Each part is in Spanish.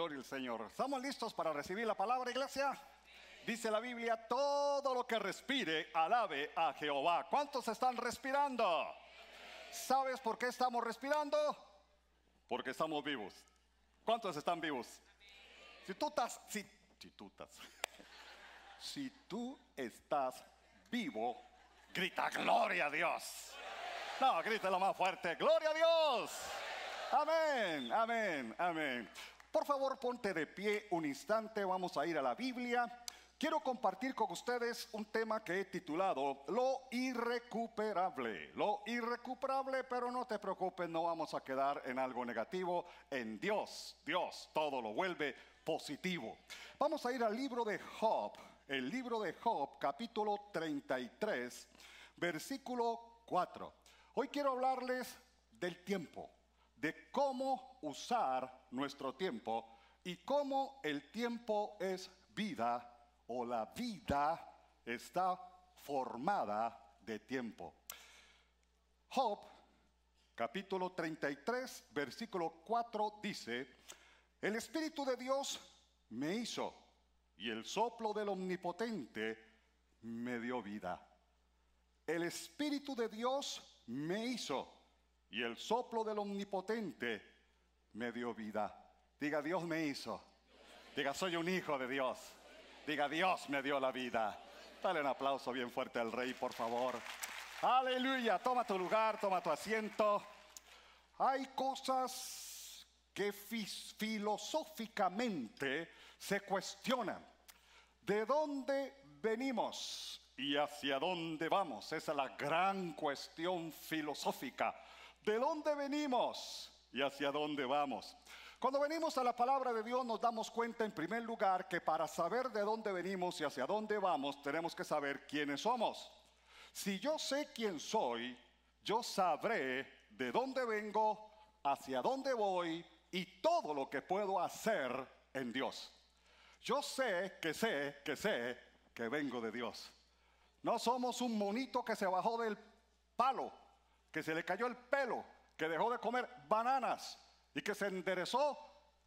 Gloria al Señor. ¿Estamos listos para recibir la palabra, iglesia? Dice la Biblia, todo lo que respire, alabe a Jehová. ¿Cuántos están respirando? ¿Sabes por qué estamos respirando? Porque estamos vivos. ¿Cuántos están vivos? Si tú estás, si, si tú estás, si tú estás vivo, grita gloria a Dios. No, grita lo más fuerte, gloria a Dios. Amén, amén, amén. Por favor, ponte de pie un instante, vamos a ir a la Biblia. Quiero compartir con ustedes un tema que he titulado Lo irrecuperable. Lo irrecuperable, pero no te preocupes, no vamos a quedar en algo negativo. En Dios, Dios todo lo vuelve positivo. Vamos a ir al libro de Job, el libro de Job, capítulo 33, versículo 4. Hoy quiero hablarles del tiempo de cómo usar nuestro tiempo y cómo el tiempo es vida o la vida está formada de tiempo. Job, capítulo 33, versículo 4 dice, el Espíritu de Dios me hizo y el soplo del Omnipotente me dio vida. El Espíritu de Dios me hizo y el soplo del omnipotente me dio vida. Diga, Dios me hizo. Diga, soy un hijo de Dios. Diga, Dios me dio la vida. Dale un aplauso bien fuerte al rey, por favor. Aleluya. Toma tu lugar, toma tu asiento. Hay cosas que filosóficamente se cuestionan. ¿De dónde venimos y hacia dónde vamos? Esa es la gran cuestión filosófica de dónde venimos y hacia dónde vamos. Cuando venimos a la palabra de Dios nos damos cuenta en primer lugar que para saber de dónde venimos y hacia dónde vamos tenemos que saber quiénes somos. Si yo sé quién soy, yo sabré de dónde vengo, hacia dónde voy y todo lo que puedo hacer en Dios. Yo sé que sé que sé que vengo de Dios. No somos un monito que se bajó del palo que se le cayó el pelo, que dejó de comer bananas y que se enderezó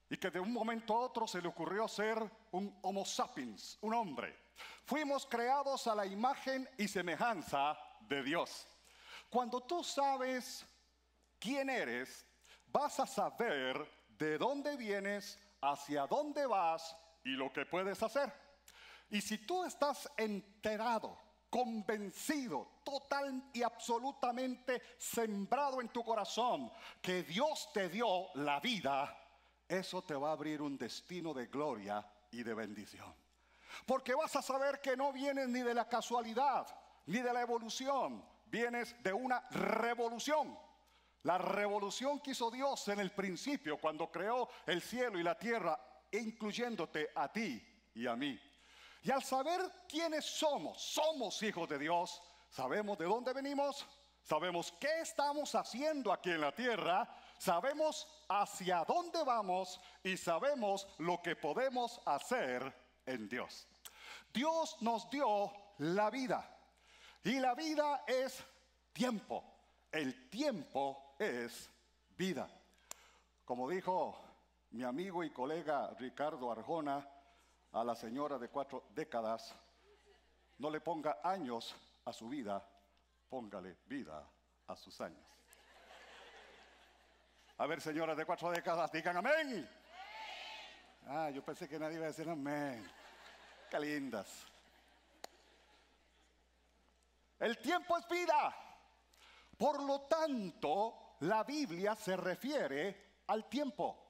y que de un momento a otro se le ocurrió ser un Homo sapiens, un hombre. Fuimos creados a la imagen y semejanza de Dios. Cuando tú sabes quién eres, vas a saber de dónde vienes, hacia dónde vas y lo que puedes hacer. Y si tú estás enterado convencido, total y absolutamente sembrado en tu corazón que Dios te dio la vida, eso te va a abrir un destino de gloria y de bendición. Porque vas a saber que no vienes ni de la casualidad, ni de la evolución, vienes de una revolución. La revolución que hizo Dios en el principio cuando creó el cielo y la tierra, incluyéndote a ti y a mí. Y al saber quiénes somos, somos hijos de Dios, sabemos de dónde venimos, sabemos qué estamos haciendo aquí en la tierra, sabemos hacia dónde vamos y sabemos lo que podemos hacer en Dios. Dios nos dio la vida y la vida es tiempo. El tiempo es vida. Como dijo mi amigo y colega Ricardo Arjona, a la señora de cuatro décadas, no le ponga años a su vida, póngale vida a sus años. A ver, señoras de cuatro décadas, digan amén. Ah, yo pensé que nadie iba a decir amén. Qué lindas. El tiempo es vida. Por lo tanto, la Biblia se refiere al tiempo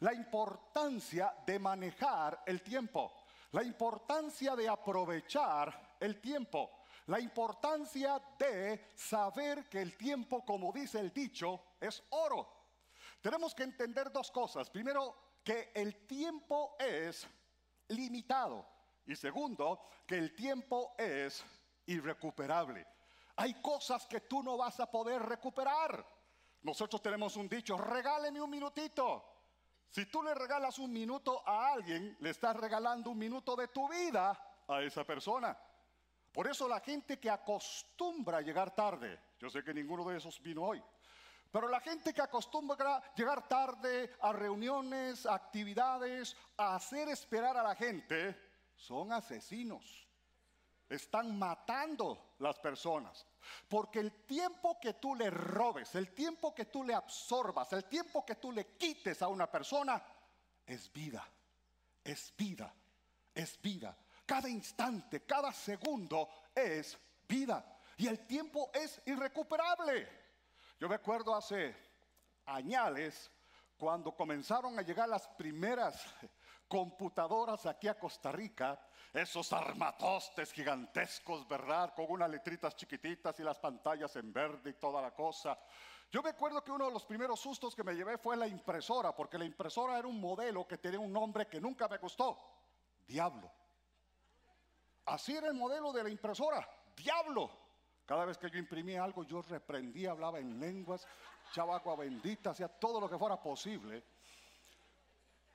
la importancia de manejar el tiempo, la importancia de aprovechar el tiempo, la importancia de saber que el tiempo, como dice el dicho, es oro. Tenemos que entender dos cosas. Primero, que el tiempo es limitado. Y segundo, que el tiempo es irrecuperable. Hay cosas que tú no vas a poder recuperar. Nosotros tenemos un dicho, regáleme un minutito. Si tú le regalas un minuto a alguien, le estás regalando un minuto de tu vida a esa persona. Por eso la gente que acostumbra a llegar tarde, yo sé que ninguno de esos vino hoy, Pero la gente que acostumbra llegar tarde a reuniones, a actividades, a hacer esperar a la gente, son asesinos. Están matando las personas. Porque el tiempo que tú le robes, el tiempo que tú le absorbas, el tiempo que tú le quites a una persona, es vida, es vida, es vida. Cada instante, cada segundo es vida. Y el tiempo es irrecuperable. Yo me acuerdo hace añales cuando comenzaron a llegar las primeras computadoras aquí a Costa Rica, esos armatostes gigantescos, ¿verdad? Con unas letritas chiquititas y las pantallas en verde y toda la cosa. Yo me acuerdo que uno de los primeros sustos que me llevé fue la impresora, porque la impresora era un modelo que tenía un nombre que nunca me gustó, Diablo. Así era el modelo de la impresora, Diablo. Cada vez que yo imprimía algo, yo reprendía, hablaba en lenguas, echaba bendita, hacía todo lo que fuera posible.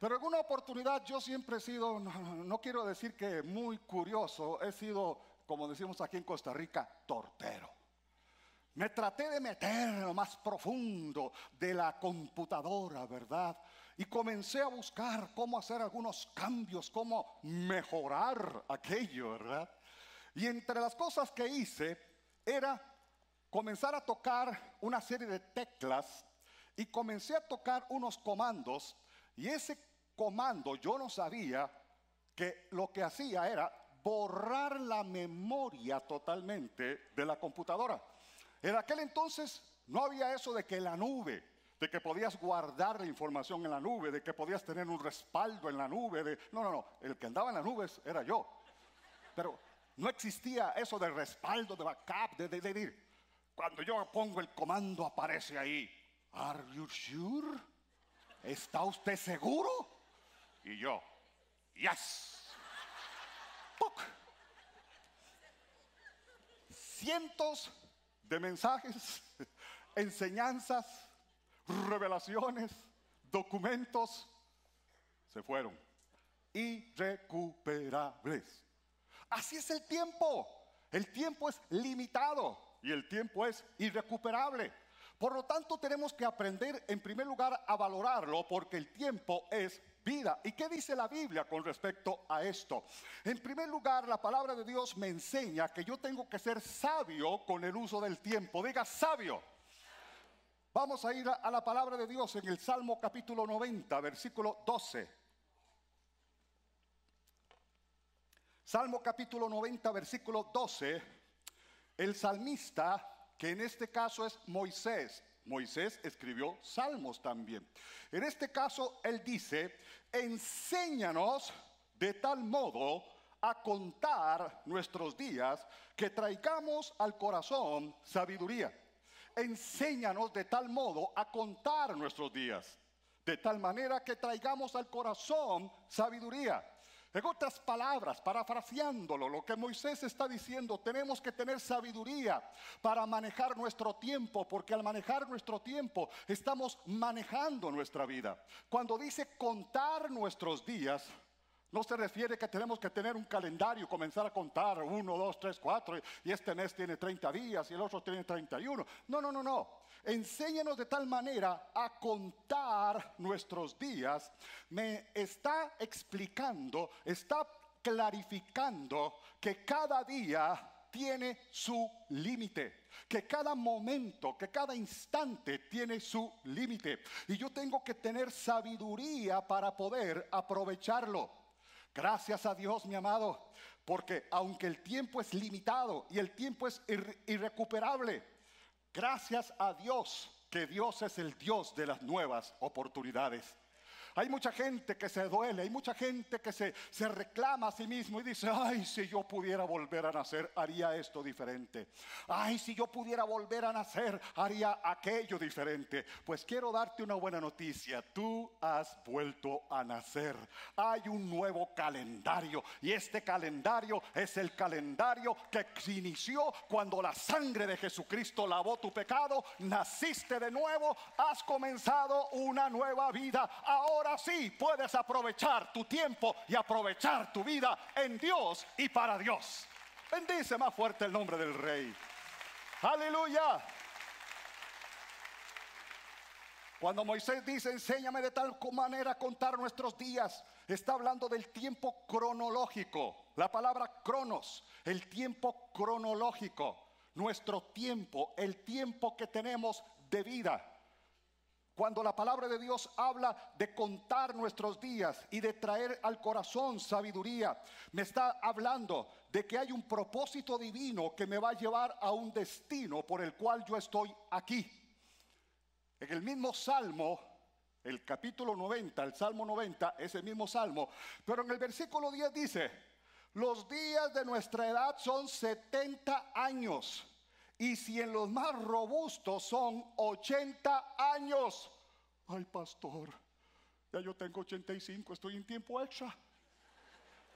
Pero en una oportunidad yo siempre he sido, no, quiero decir que muy curioso, he sido, como decimos aquí en Costa Rica, tortero. Me traté de meter en lo más profundo de la computadora, ¿verdad? Y comencé a buscar cómo hacer algunos cambios, cómo mejorar aquello, ¿verdad? Y entre las cosas que hice era comenzar a tocar una serie de teclas y comencé a tocar unos comandos y ese comando, yo no sabía que lo que hacía era borrar la memoria totalmente de la computadora. En aquel entonces no había eso de que la nube, de que podías guardar la información en la nube, de que podías tener un respaldo en la nube. De... No, no, no, el que andaba en las nubes era yo. Pero no existía eso de respaldo, de backup, de, de, de, Cuando yo pongo el comando aparece ahí. ¿Are you sure? ¿Está usted seguro? Y yo, yes. Cientos de mensajes, enseñanzas, revelaciones, documentos se fueron. Irrecuperables. Así es el tiempo. El tiempo es limitado y el tiempo es irrecuperable. Por lo tanto, tenemos que aprender en primer lugar a valorarlo porque el tiempo es vida. ¿Y qué dice la Biblia con respecto a esto? En primer lugar, la palabra de Dios me enseña que yo tengo que ser sabio con el uso del tiempo. Diga sabio. Vamos a ir a, la palabra de Dios en el Salmo capítulo 90, versículo 12. Salmo capítulo 90, versículo 12. El salmista, que en este caso es Moisés, Moisés escribió salmos también. En este caso, él dice, enséñanos de tal modo a contar nuestros días que traigamos al corazón sabiduría. Enséñanos de tal modo a contar nuestros días, de tal manera que traigamos al corazón sabiduría. En otras palabras, parafraseándolo, lo que Moisés está diciendo, tenemos que tener sabiduría para manejar nuestro tiempo, porque al manejar nuestro tiempo estamos manejando nuestra vida. Cuando dice contar nuestros días, no se refiere que tenemos que tener un calendario, comenzar a contar uno, dos, tres, cuatro, y este mes tiene 30 días y el otro tiene 31. No, no, no, no. Enséñanos de tal manera a contar nuestros días. Me está explicando, está clarificando que cada día tiene su límite, que cada momento, que cada instante tiene su límite. Y yo tengo que tener sabiduría para poder aprovecharlo. Gracias a Dios, mi amado, porque aunque el tiempo es limitado y el tiempo es irrecuperable, Gracias a Dios que Dios es el Dios de las nuevas oportunidades. Hay mucha gente que se duele, hay mucha gente que se, reclama a sí mismo y dice, ay, si yo pudiera volver a nacer, haría esto diferente. Ay, si yo pudiera volver a nacer, haría aquello diferente. Pues quiero darte una buena noticia, tú has vuelto a nacer. Hay un nuevo calendario y este calendario es el calendario que inició cuando la sangre de Jesucristo lavó tu pecado, naciste de nuevo, has comenzado una nueva vida. Ahora ahora sí puedes aprovechar tu tiempo y aprovechar tu vida en Dios y para Dios. Bendice más fuerte el nombre del Rey. Aleluya. Cuando Moisés dice, enséñame de tal manera a contar nuestros días, está hablando del tiempo cronológico. La palabra cronos, el tiempo cronológico, nuestro tiempo, el tiempo que tenemos de vida. Cuando la palabra de Dios habla de contar nuestros días y de traer al corazón sabiduría, me está hablando de que hay un propósito divino que me va a llevar a un destino por el cual yo estoy aquí. En el mismo salmo, el capítulo 90, el salmo 90, es el mismo salmo, pero en el versículo 10 dice, los días de nuestra edad son 70 años y si en los más robustos son 80 años. Ay, pastor, ya yo tengo 85, estoy en tiempo extra.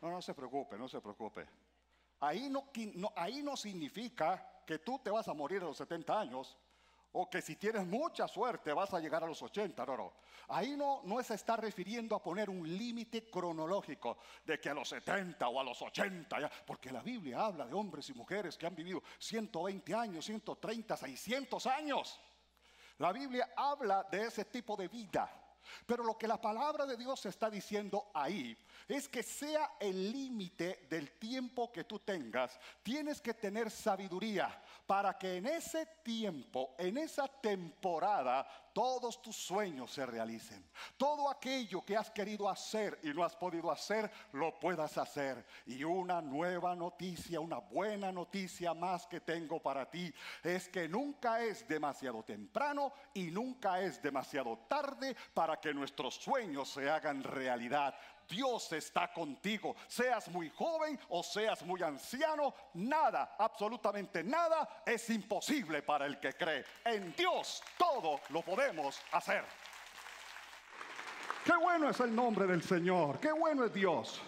No, no se preocupe, no se preocupe. Ahí no, ahí no significa que tú te vas a morir a los 70 años o que si tienes mucha suerte vas a llegar a los 80, no. Ahí no, no se está refiriendo a poner un límite cronológico de que a los 70 o a los 80, ya, porque la Biblia habla de hombres y mujeres que han vivido 120 años, 130, 600 años. La Biblia habla de ese tipo de vida. Pero lo que la palabra de Dios está diciendo ahí es que sea el límite del tiempo que tú tengas, tienes que tener sabiduría para que en ese tiempo, en esa temporada, todos tus sueños se realicen. Todo aquello que has querido hacer y no has podido hacer, lo puedas hacer. Y una nueva noticia, una buena noticia más que tengo para ti, es que nunca es demasiado temprano y nunca es demasiado tarde para que nuestros sueños se hagan realidad. Dios está contigo. Seas muy joven o seas muy anciano, nada, absolutamente nada es imposible para el que cree. En Dios todo lo podemos hacer. Qué bueno es el nombre del Señor, qué bueno es Dios.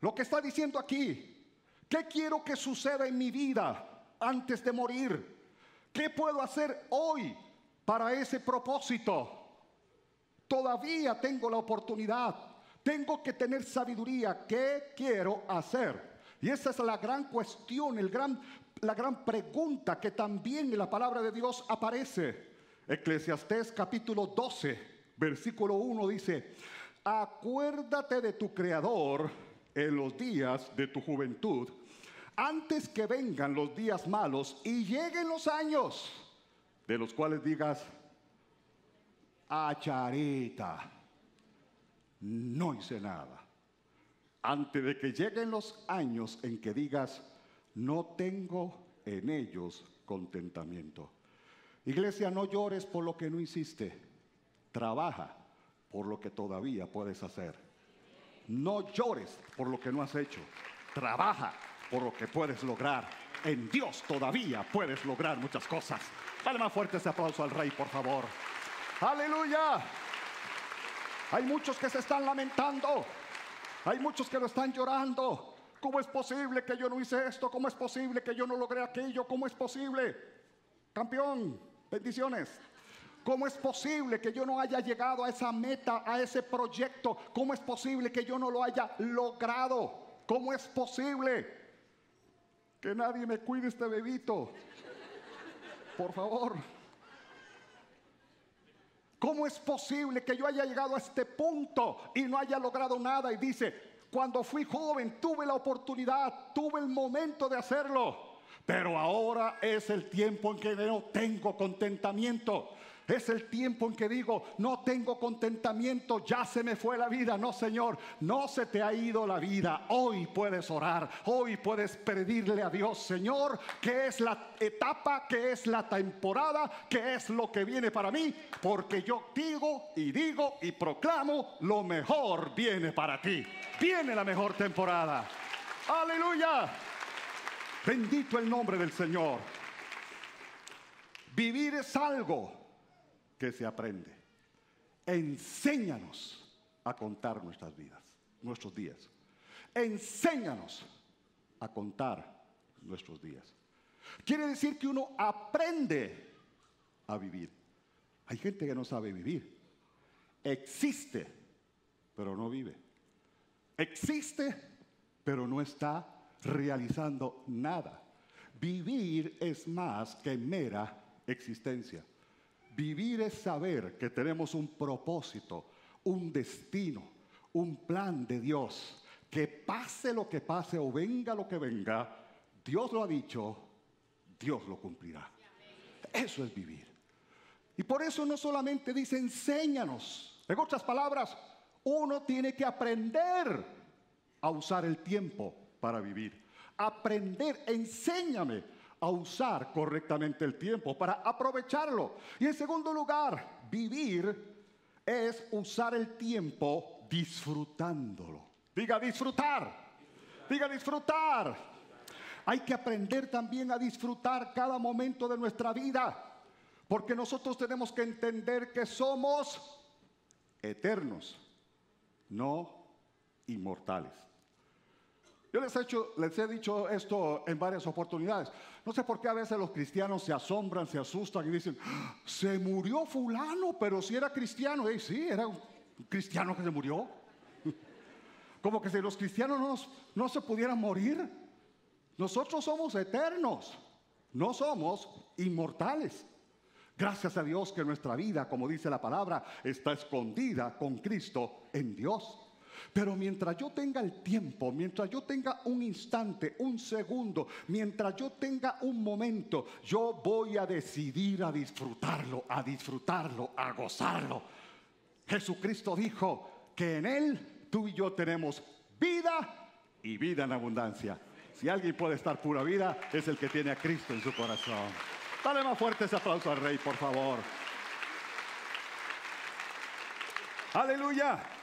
Lo que está diciendo aquí, ¿qué quiero que suceda en mi vida antes de morir? ¿Qué puedo hacer hoy para ese propósito? Todavía tengo la oportunidad. Tengo que tener sabiduría. ¿Qué quiero hacer? Y esa es la gran cuestión, el gran, la gran pregunta que también en la palabra de Dios aparece. Eclesiastés capítulo 12, versículo 1 dice, acuérdate de tu Creador en los días de tu juventud, antes que vengan los días malos y lleguen los años, de los cuales digas, a Charita. No hice nada. Antes de que lleguen los años en que digas, no tengo en ellos contentamiento. Iglesia, no llores por lo que no hiciste. Trabaja por lo que todavía puedes hacer. No llores por lo que no has hecho. Trabaja por lo que puedes lograr. En Dios todavía puedes lograr muchas cosas. Dale más fuerte ese aplauso al Rey, por favor. Aleluya. Hay muchos que se están lamentando. Hay muchos que lo están llorando. ¿Cómo es posible que yo no hice esto? ¿Cómo es posible que yo no logré aquello? ¿Cómo es posible? Campeón, bendiciones. ¿Cómo es posible que yo no haya llegado a esa meta, a ese proyecto? ¿Cómo es posible que yo no lo haya logrado? ¿Cómo es posible que nadie me cuide este bebito? Por favor. ¿Cómo es posible que yo haya llegado a este punto y no haya logrado nada? Y dice, cuando fui joven tuve la oportunidad, tuve el momento de hacerlo, pero ahora es el tiempo en que no tengo contentamiento. Es el tiempo en que digo, no tengo contentamiento, ya se me fue la vida. No, Señor, no se te ha ido la vida. Hoy puedes orar, hoy puedes pedirle a Dios, Señor, que es la etapa, que es la temporada, que es lo que viene para mí, porque yo digo y digo y proclamo, lo mejor viene para ti. Viene la mejor temporada. Aleluya. Bendito el nombre del Señor. Vivir es algo que se aprende. Enséñanos a contar nuestras vidas, nuestros días. Enséñanos a contar nuestros días. Quiere decir que uno aprende a vivir. Hay gente que no sabe vivir. Existe, pero no vive. Existe, pero no está realizando nada. Vivir es más que mera existencia. Vivir es saber que tenemos un propósito, un destino, un plan de Dios. Que pase lo que pase o venga lo que venga, Dios lo ha dicho, Dios lo cumplirá. Eso es vivir. Y por eso no solamente dice enséñanos. En otras palabras, uno tiene que aprender a usar el tiempo para vivir. Aprender, enséñame a usar correctamente el tiempo para aprovecharlo. Y en segundo lugar, vivir es usar el tiempo disfrutándolo. Diga disfrutar. Diga disfrutar. Hay que aprender también a disfrutar cada momento de nuestra vida. Porque nosotros tenemos que entender que somos eternos, no inmortales. Yo les he, hecho, les he dicho esto en varias oportunidades. No sé por qué a veces los cristianos se asombran, se asustan y dicen, ¡Ah! se murió fulano, pero si era cristiano. Y sí, era un cristiano que se murió. Como que si los cristianos no, no se pudieran morir. Nosotros somos eternos, no somos inmortales. Gracias a Dios que nuestra vida, como dice la palabra, está escondida con Cristo en Dios. Pero mientras yo tenga el tiempo, mientras yo tenga un instante, un segundo, mientras yo tenga un momento, yo voy a decidir a disfrutarlo, a disfrutarlo, a gozarlo. Jesucristo dijo que en Él tú y yo tenemos vida y vida en abundancia. Si alguien puede estar pura vida, es el que tiene a Cristo en su corazón. Dale más fuerte ese aplauso al Rey, por favor. Aleluya.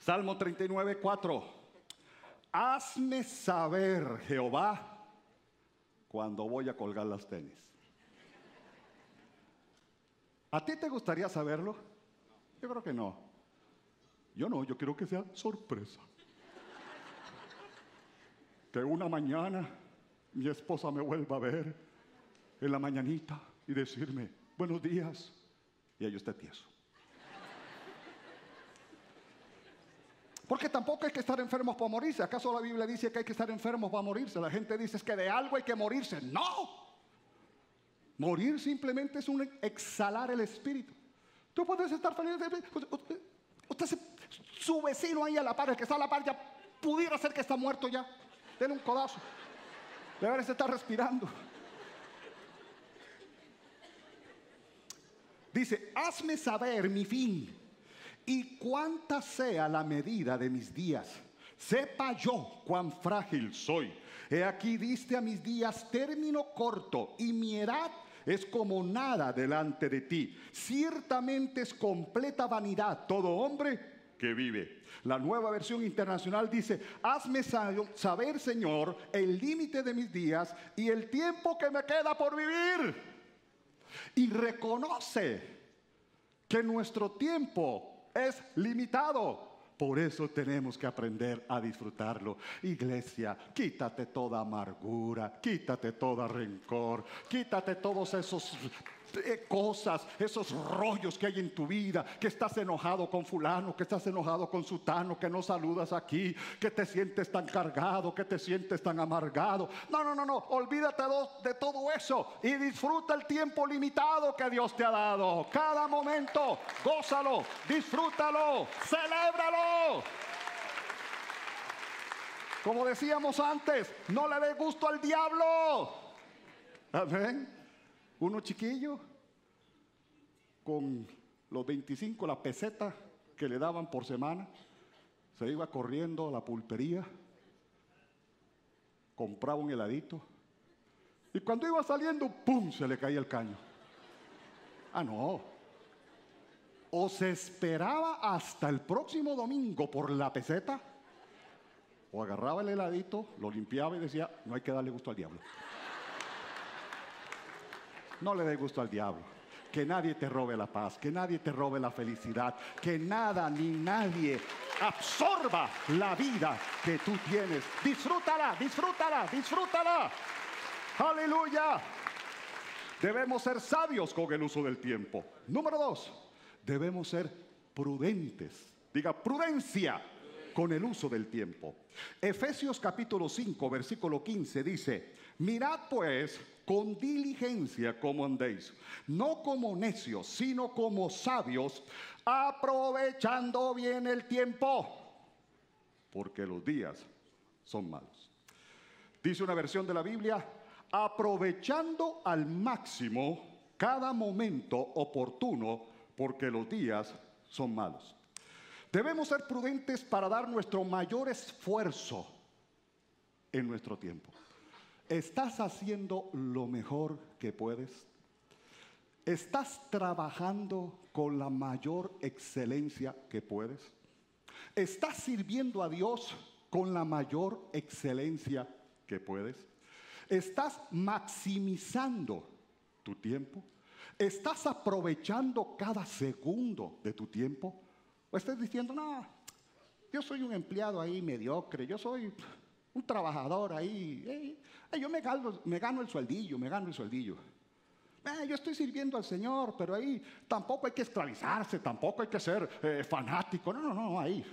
Salmo 39, 4. Hazme saber, Jehová, cuando voy a colgar las tenis. ¿A ti te gustaría saberlo? Yo creo que no. Yo no, yo quiero que sea sorpresa. Que una mañana mi esposa me vuelva a ver en la mañanita y decirme, buenos días, y ahí está tieso. Porque tampoco hay que estar enfermos para morirse. ¿Acaso la Biblia dice que hay que estar enfermos para morirse? La gente dice que de algo hay que morirse. No. Morir simplemente es un exhalar el espíritu. Tú puedes estar feliz. Usted, su vecino ahí a la par, el que está a la par, ya pudiera ser que está muerto ya. Denle un codazo. Debe estar respirando. Dice, hazme saber mi fin y cuánta sea la medida de mis días. Sepa yo cuán frágil soy. He aquí diste a mis días término corto y mi edad es como nada delante de ti. Ciertamente es completa vanidad todo hombre que vive. La nueva versión internacional dice, hazme saber, Señor, el límite de mis días y el tiempo que me queda por vivir. Y reconoce que nuestro tiempo es limitado. Por eso tenemos que aprender a disfrutarlo. Iglesia, quítate toda amargura, quítate todo rencor, quítate todos esos cosas, esos rollos que hay en tu vida, que estás enojado con fulano, que estás enojado con sutano, que no saludas aquí, que te sientes tan cargado, que te sientes tan amargado. No, no, no, no, olvídate de todo eso y disfruta el tiempo limitado que Dios te ha dado. Cada momento, gózalo, disfrútalo, celébralo. Como decíamos antes, no le dé gusto al diablo. Amén uno chiquillo con los 25, la peseta que le daban por semana, se iba corriendo a la pulpería, compraba un heladito y cuando iba saliendo, ¡pum!, se le caía el caño. Ah, no. O se esperaba hasta el próximo domingo por la peseta, o agarraba el heladito, lo limpiaba y decía, no hay que darle gusto al diablo. No le dé gusto al diablo. Que nadie te robe la paz, que nadie te robe la felicidad, que nada ni nadie absorba la vida que tú tienes. Disfrútala, disfrútala, disfrútala. Aleluya. Debemos ser sabios con el uso del tiempo. Número dos, debemos ser prudentes. Diga prudencia. Con el uso del tiempo. Efesios capítulo 5, versículo 15 dice, mirad pues con diligencia como andéis, no como necios, sino como sabios, aprovechando bien el tiempo, porque los días son malos. Dice una versión de la Biblia, aprovechando al máximo cada momento oportuno, porque los días son malos. Debemos ser prudentes para dar nuestro mayor esfuerzo en nuestro tiempo. ¿Estás haciendo lo mejor que puedes? ¿Estás trabajando con la mayor excelencia que puedes? ¿Estás sirviendo a Dios con la mayor excelencia que puedes? ¿Estás maximizando tu tiempo? ¿Estás aprovechando cada segundo de tu tiempo? ¿O estás diciendo, no, yo soy un empleado ahí mediocre, yo soy un trabajador ahí, yo me gano, me gano el sueldillo, me gano el sueldillo. Eh, yo estoy sirviendo al Señor, pero ahí tampoco hay que esclavizarse, tampoco hay que ser eh, fanático. No, no, no, ahí.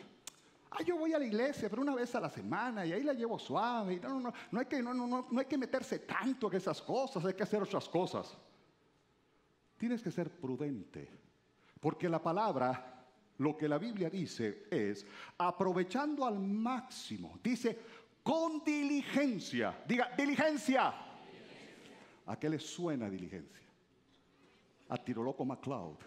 Ah, yo voy a la iglesia, pero una vez a la semana y ahí la llevo suave. no, no, no, no, hay que, no, no, no hay que meterse tanto en esas cosas, hay que hacer otras cosas. Tienes que ser prudente, porque la palabra, lo que la Biblia dice es, aprovechando al máximo, dice, con diligencia, diga, diligencia. ¿A qué le suena diligencia? A Tiroloco MacLeod.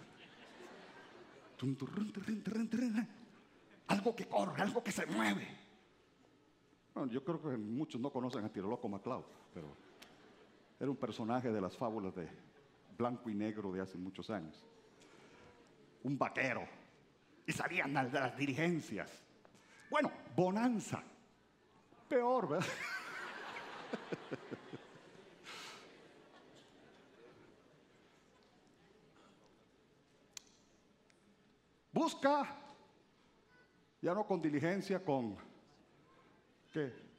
Algo que corre, algo que se mueve. yo creo que muchos no conocen a Tiroloco MacLeod, pero era un personaje de las fábulas de blanco y negro de hace muchos años. Un vaquero. Y salían las diligencias. Bueno, bonanza. Peor, ¿verdad? Busca, ya no con diligencia, con ¿qué?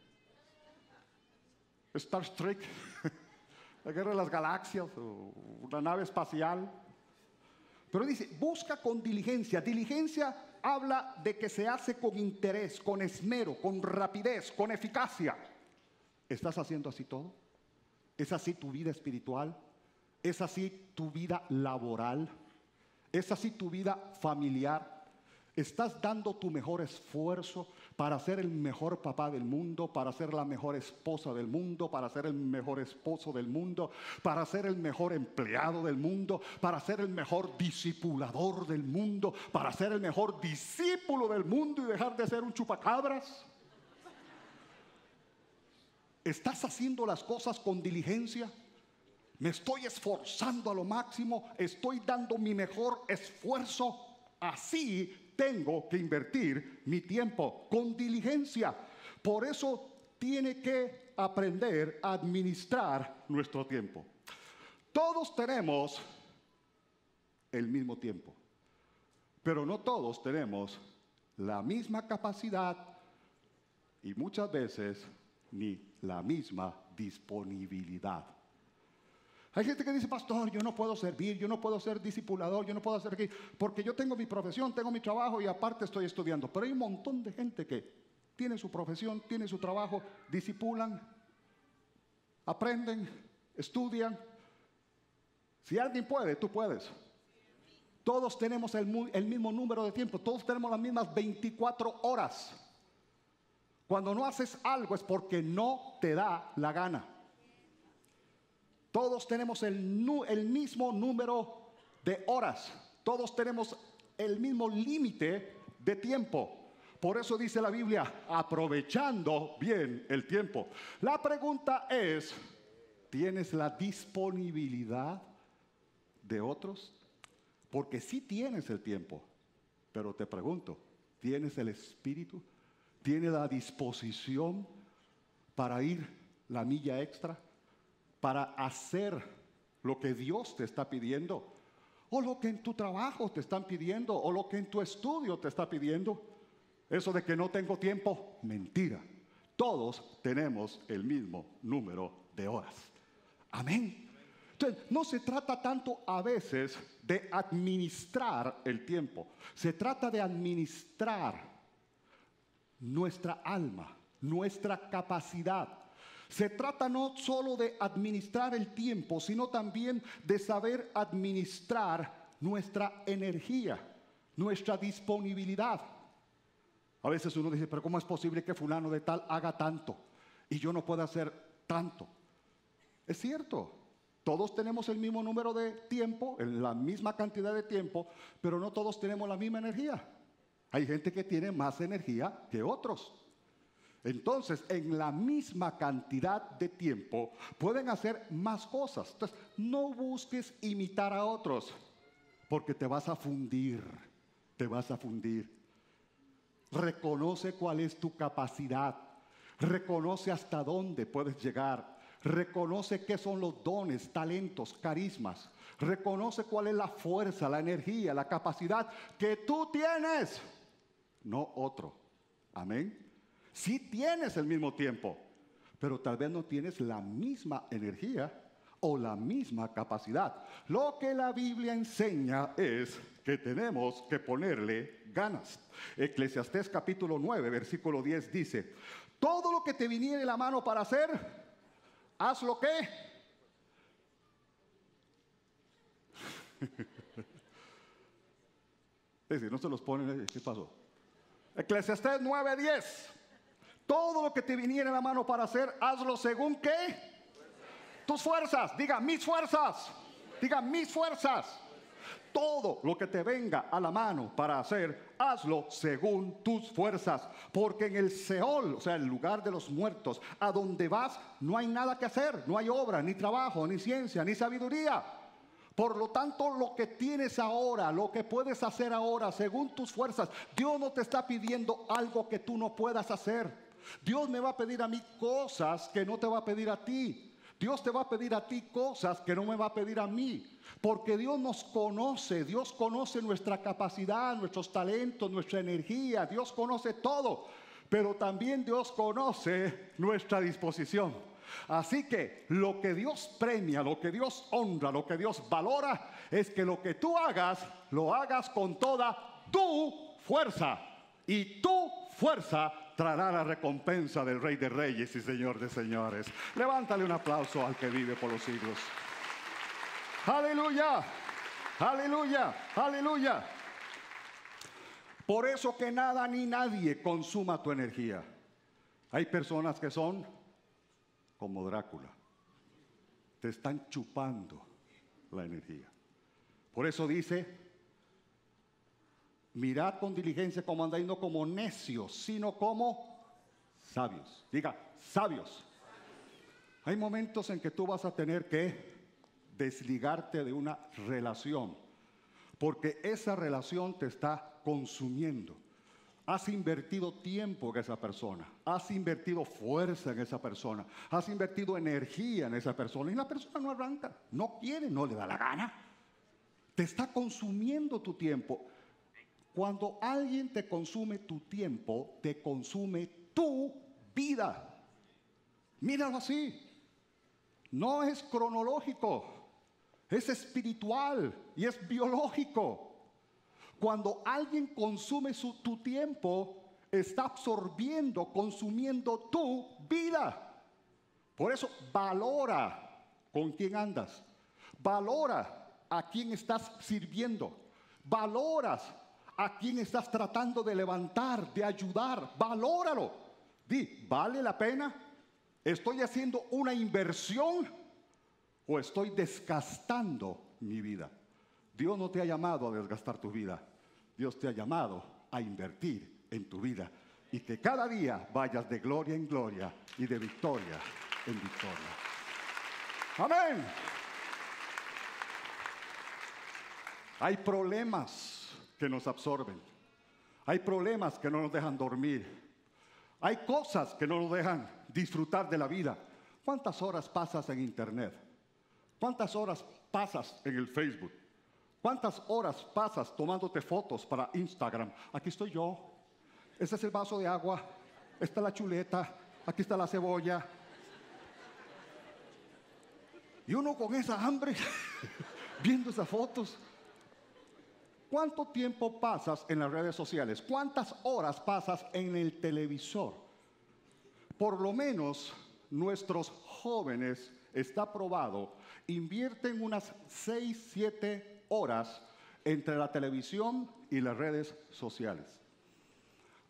Star Trek, la guerra de las galaxias, o una nave espacial. Pero dice, busca con diligencia. Diligencia habla de que se hace con interés, con esmero, con rapidez, con eficacia. ¿Estás haciendo así todo? ¿Es así tu vida espiritual? ¿Es así tu vida laboral? ¿Es así tu vida familiar? ¿Estás dando tu mejor esfuerzo para ser el mejor papá del mundo, para ser la mejor esposa del mundo, para ser el mejor esposo del mundo, para ser el mejor empleado del mundo, para ser el mejor discipulador del mundo, para ser el mejor discípulo del mundo y dejar de ser un chupacabras? ¿Estás haciendo las cosas con diligencia? Me estoy esforzando a lo máximo, estoy dando mi mejor esfuerzo. Así tengo que invertir mi tiempo con diligencia. Por eso tiene que aprender a administrar nuestro tiempo. Todos tenemos el mismo tiempo, pero no todos tenemos la misma capacidad y muchas veces ni la misma disponibilidad. Hay gente que dice, pastor, yo no puedo servir, yo no puedo ser discipulador, yo no puedo hacer aquí, porque yo tengo mi profesión, tengo mi trabajo y aparte estoy estudiando. Pero hay un montón de gente que tiene su profesión, tiene su trabajo, disipulan, aprenden, estudian. Si alguien puede, tú puedes. Todos tenemos el, el mismo número de tiempo, todos tenemos las mismas 24 horas. Cuando no haces algo es porque no te da la gana. Todos tenemos el, mismo número de horas. Todos tenemos el mismo límite de tiempo. Por eso dice la Biblia, aprovechando bien el tiempo. La pregunta es, ¿tienes la disponibilidad de otros? Porque sí tienes el tiempo, pero te pregunto, ¿tienes el espíritu? ¿Tienes la disposición para ir la milla extra? Para hacer lo que Dios te está pidiendo, o lo que en tu trabajo te están pidiendo, o lo que en tu estudio te está pidiendo. Eso de que no tengo tiempo, mentira. Todos tenemos el mismo número de horas. Amén. Entonces, no se trata tanto a veces de administrar el tiempo, se trata de administrar nuestra alma, nuestra capacidad. Se trata no solo de administrar el tiempo, sino también de saber administrar nuestra energía, nuestra disponibilidad. A veces uno dice, pero ¿cómo es posible que fulano de tal haga tanto y yo no pueda hacer tanto? Es cierto, todos tenemos el mismo número de tiempo, la misma cantidad de tiempo, pero no todos tenemos la misma energía. Hay gente que tiene más energía que otros. Entonces, en la misma cantidad de tiempo pueden hacer más cosas. Entonces, no busques imitar a otros, porque te vas a fundir, te vas a fundir. Reconoce cuál es tu capacidad. Reconoce hasta dónde puedes llegar. Reconoce qué son los dones, talentos, carismas. Reconoce cuál es la fuerza, la energía, la capacidad que tú tienes, no otro. Amén. Si tienes el mismo tiempo, pero tal vez no tienes la misma energía o la misma capacidad. Lo que la Biblia enseña es que tenemos que ponerle ganas. Eclesiastés capítulo 9, versículo 10 dice, todo lo que te viniere la mano para hacer, haz lo que. es decir, no se los ponen, ¿qué pasó? Eclesiastés 9, 10. Todo lo que te viniera en la mano para hacer, hazlo según qué? Tus fuerzas, diga mis fuerzas, diga mis fuerzas. Todo lo que te venga a la mano para hacer, hazlo según tus fuerzas. Porque en el Seol, o sea, el lugar de los muertos, a donde vas, no hay nada que hacer. No hay obra, ni trabajo, ni ciencia, ni sabiduría. Por lo tanto, lo que tienes ahora, lo que puedes hacer ahora, según tus fuerzas, Dios no te está pidiendo algo que tú no puedas hacer. Dios me va a pedir a mí cosas que no te va a pedir a ti. Dios te va a pedir a ti cosas que no me va a pedir a mí. Porque Dios nos conoce, Dios conoce nuestra capacidad, nuestros talentos, nuestra energía, Dios conoce todo. Pero también Dios conoce nuestra disposición. Así que lo que Dios premia, lo que Dios honra, lo que Dios valora, es que lo que tú hagas, lo hagas con toda tu fuerza. Y tu fuerza traerá la recompensa del Rey de Reyes y Señor de Señores. Levántale un aplauso al que vive por los siglos. Aleluya, aleluya, aleluya. Por eso que nada ni nadie consuma tu energía. Hay personas que son como Drácula. Te están chupando la energía. Por eso dice, mirad con diligencia como andáis no como necios, sino como sabios. Diga, sabios. Hay momentos en que tú vas a tener que desligarte de una relación, porque esa relación te está consumiendo. Has invertido tiempo en esa persona, has invertido fuerza en esa persona, has invertido energía en esa persona y la persona no arranca, no quiere, no le da la gana. Te está consumiendo tu tiempo. Cuando alguien te consume tu tiempo, te consume tu vida. Míralo así. No es cronológico, es espiritual y es biológico. Cuando alguien consume tu tiempo, está absorbiendo, consumiendo tu vida. Por eso valora con quién andas. Valora a quién estás sirviendo. Valoras a quién estás tratando de levantar, de ayudar. Valóralo. Di, ¿vale la pena? ¿Estoy haciendo una inversión o estoy desgastando mi vida? Dios no te ha llamado a desgastar tu vida. Dios te ha llamado a invertir en tu vida y que cada día vayas de gloria en gloria y de victoria en victoria. Amén. Hay problemas que nos absorben. Hay problemas que no nos dejan dormir. Hay cosas que no nos dejan disfrutar de la vida. ¿Cuántas horas pasas en internet? ¿Cuántas horas pasas en el Facebook? ¿Cuántas horas pasas tomándote fotos para Instagram? Aquí estoy yo. Este es el vaso de agua. Esta es la chuleta. Aquí está la cebolla. Y uno con esa hambre, viendo esas fotos. ¿Cuánto tiempo pasas en las redes sociales? ¿Cuántas horas pasas en el televisor? Por lo menos nuestros jóvenes, está probado, invierten unas 6, 7 horas entre la televisión y las redes sociales.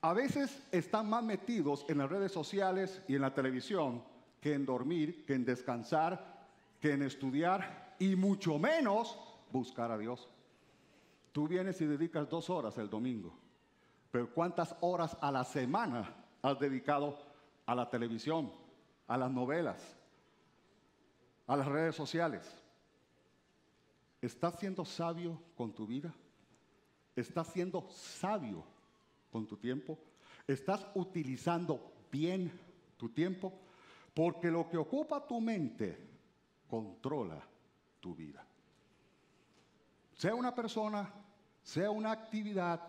A veces están más metidos en las redes sociales y en la televisión que en dormir, que en descansar, que en estudiar y mucho menos buscar a Dios. Tú vienes y dedicas dos horas el domingo, pero ¿cuántas horas a la semana has dedicado a la televisión, a las novelas, a las redes sociales? ¿Estás siendo sabio con tu vida? ¿Estás siendo sabio con tu tiempo? ¿Estás utilizando bien tu tiempo? Porque lo que ocupa tu mente controla tu vida. Sea una persona, sea una actividad,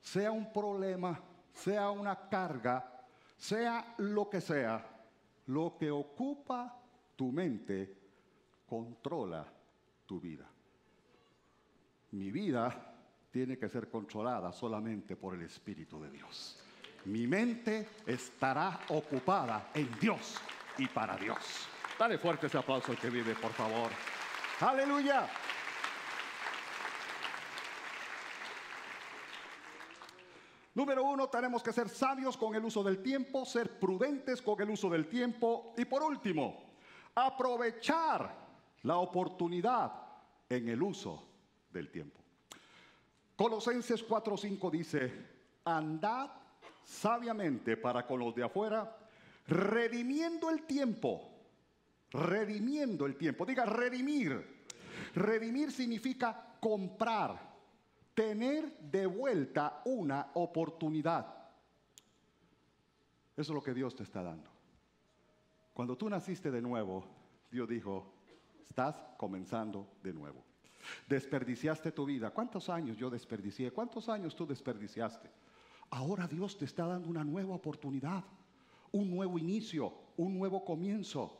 sea un problema, sea una carga, sea lo que sea, lo que ocupa tu mente controla tu vida. Mi vida tiene que ser controlada solamente por el Espíritu de Dios. Mi mente estará ocupada en Dios y para Dios. Dale fuerte ese aplauso al que vive, por favor. Aleluya. Número uno, tenemos que ser sabios con el uso del tiempo, ser prudentes con el uso del tiempo y por último, aprovechar la oportunidad en el uso del tiempo. Colosenses 4:5 dice, andad sabiamente para con los de afuera, redimiendo el tiempo, redimiendo el tiempo. Diga, redimir. Redimir significa comprar, tener de vuelta una oportunidad. Eso es lo que Dios te está dando. Cuando tú naciste de nuevo, Dios dijo, estás comenzando de nuevo. Desperdiciaste tu vida. ¿Cuántos años yo desperdicié? ¿Cuántos años tú desperdiciaste? Ahora Dios te está dando una nueva oportunidad, un nuevo inicio, un nuevo comienzo.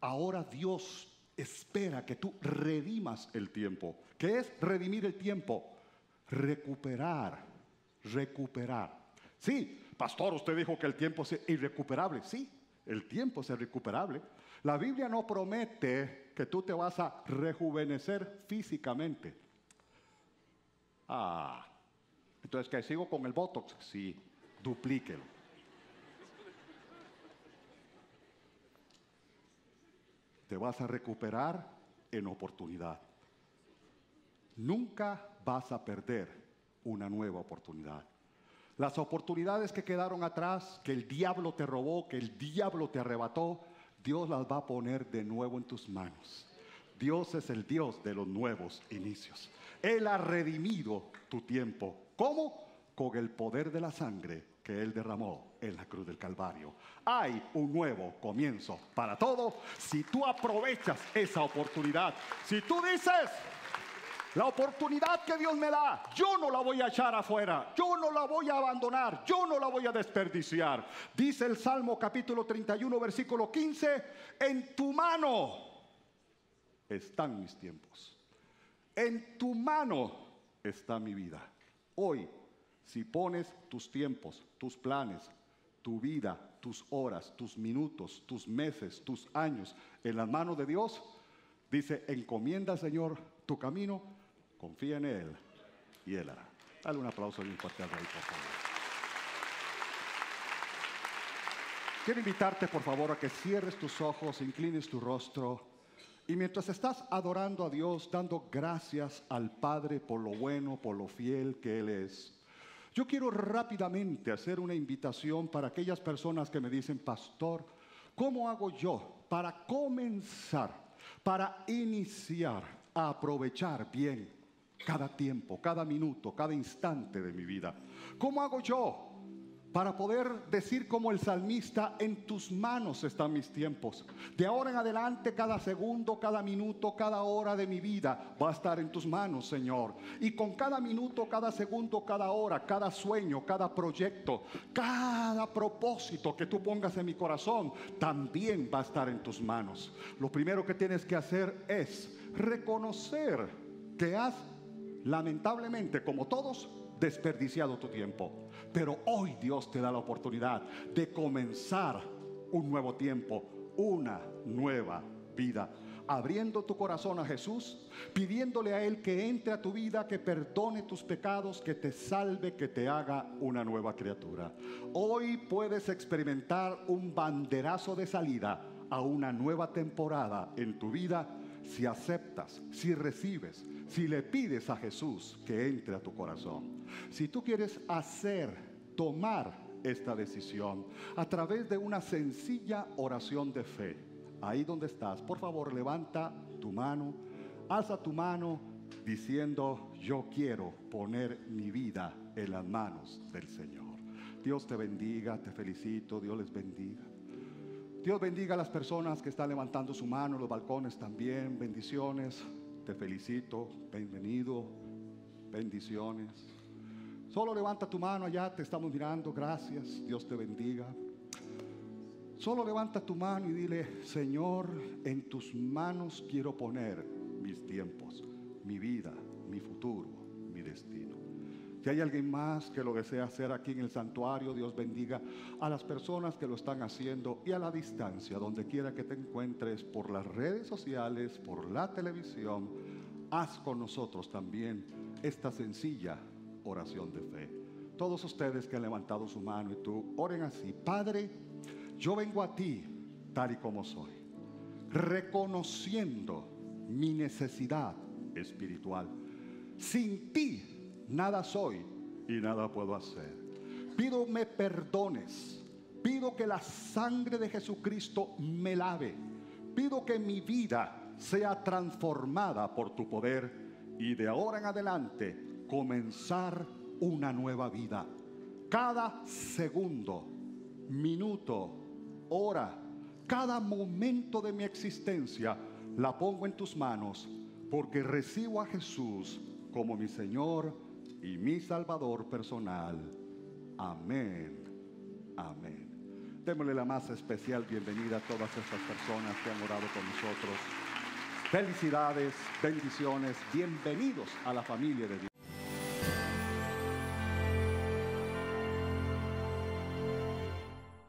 Ahora Dios espera que tú redimas el tiempo. ¿Qué es redimir el tiempo? Recuperar, recuperar. Sí, pastor, usted dijo que el tiempo es irrecuperable. Sí, el tiempo es irrecuperable. La Biblia no promete que tú te vas a rejuvenecer físicamente. Ah, entonces que sigo con el Botox. Sí, duplíquelo. Te vas a recuperar en oportunidad. Nunca vas a perder una nueva oportunidad. Las oportunidades que quedaron atrás, que el diablo te robó, que el diablo te arrebató, Dios las va a poner de nuevo en tus manos. Dios es el Dios de los nuevos inicios. Él ha redimido tu tiempo. ¿Cómo? Con el poder de la sangre que Él derramó en la cruz del Calvario. Hay un nuevo comienzo para todo si tú aprovechas esa oportunidad. Si tú dices, la oportunidad que Dios me da, yo no la voy a echar afuera, yo no la voy a abandonar, yo no la voy a desperdiciar. Dice el Salmo capítulo 31, versículo 15, en tu mano están mis tiempos, en tu mano está mi vida. Hoy, si pones tus tiempos, tus planes, tu vida, tus horas, tus minutos, tus meses, tus años en las manos de Dios, dice, encomienda, Señor, tu camino confía en Él y Él hará. Dale un aplauso bien fuerte al Rey, por favor. Quiero invitarte, por favor, a que cierres tus ojos, inclines tu rostro. Y mientras estás adorando a Dios, dando gracias al Padre por lo bueno, por lo fiel que Él es, yo quiero rápidamente hacer una invitación para aquellas personas que me dicen, pastor, ¿cómo hago yo para comenzar, para iniciar a aprovechar bien cada tiempo, cada minuto, cada instante de mi vida. ¿Cómo hago yo para poder decir como el salmista, en tus manos están mis tiempos? De ahora en adelante, cada segundo, cada minuto, cada hora de mi vida va a estar en tus manos, Señor. Y con cada minuto, cada segundo, cada hora, cada sueño, cada proyecto, cada propósito que tú pongas en mi corazón, también va a estar en tus manos. Lo primero que tienes que hacer es reconocer que has lamentablemente, como todos, desperdiciado tu tiempo. Pero hoy Dios te da la oportunidad de comenzar un nuevo tiempo, una nueva vida abriendo tu corazón a Jesús, pidiéndole a Él que entre a tu vida, que perdone tus pecados, que te salve, que te haga una nueva criatura. Hoy puedes experimentar un banderazo de salida a una nueva temporada en tu vida si aceptas, si recibes, si le pides a Jesús que entre a tu corazón. Si tú quieres hacer, tomar esta decisión a través de una sencilla oración de fe, ahí donde estás, por favor levanta tu mano, alza tu mano diciendo, yo quiero poner mi vida en las manos del Señor. Dios te bendiga, te felicito, Dios les bendiga. Dios bendiga a las personas que están levantando su mano, los balcones también, bendiciones, te felicito, bienvenido, bendiciones. Solo levanta tu mano allá, te estamos mirando, gracias, Dios te bendiga. Solo levanta tu mano y dile, Señor, en tus manos quiero poner mis tiempos, mi vida, mi futuro, mi destino. Si hay alguien más que lo desea hacer aquí en el santuario, Dios bendiga a las personas que lo están haciendo y a la distancia, donde quiera que te encuentres, por las redes sociales, por la televisión, haz con nosotros también esta sencilla oración de fe. Todos ustedes que han levantado su mano y tú, oren así, Padre, yo vengo a ti tal y como soy, reconociendo mi necesidad espiritual. Sin ti nada soy y nada puedo hacer. Pido me perdones. Pido que la sangre de Jesucristo me lave. Pido que mi vida sea transformada por tu poder y de ahora en adelante comenzar una nueva vida. Cada segundo, minuto, hora, cada momento de mi existencia la pongo en tus manos porque recibo a Jesús como mi Señor y mi Salvador personal. Amén. Amén. Démosle la más especial bienvenida a todas estas personas que han orado con nosotros. Felicidades, bendiciones, bienvenidos a la familia de Dios.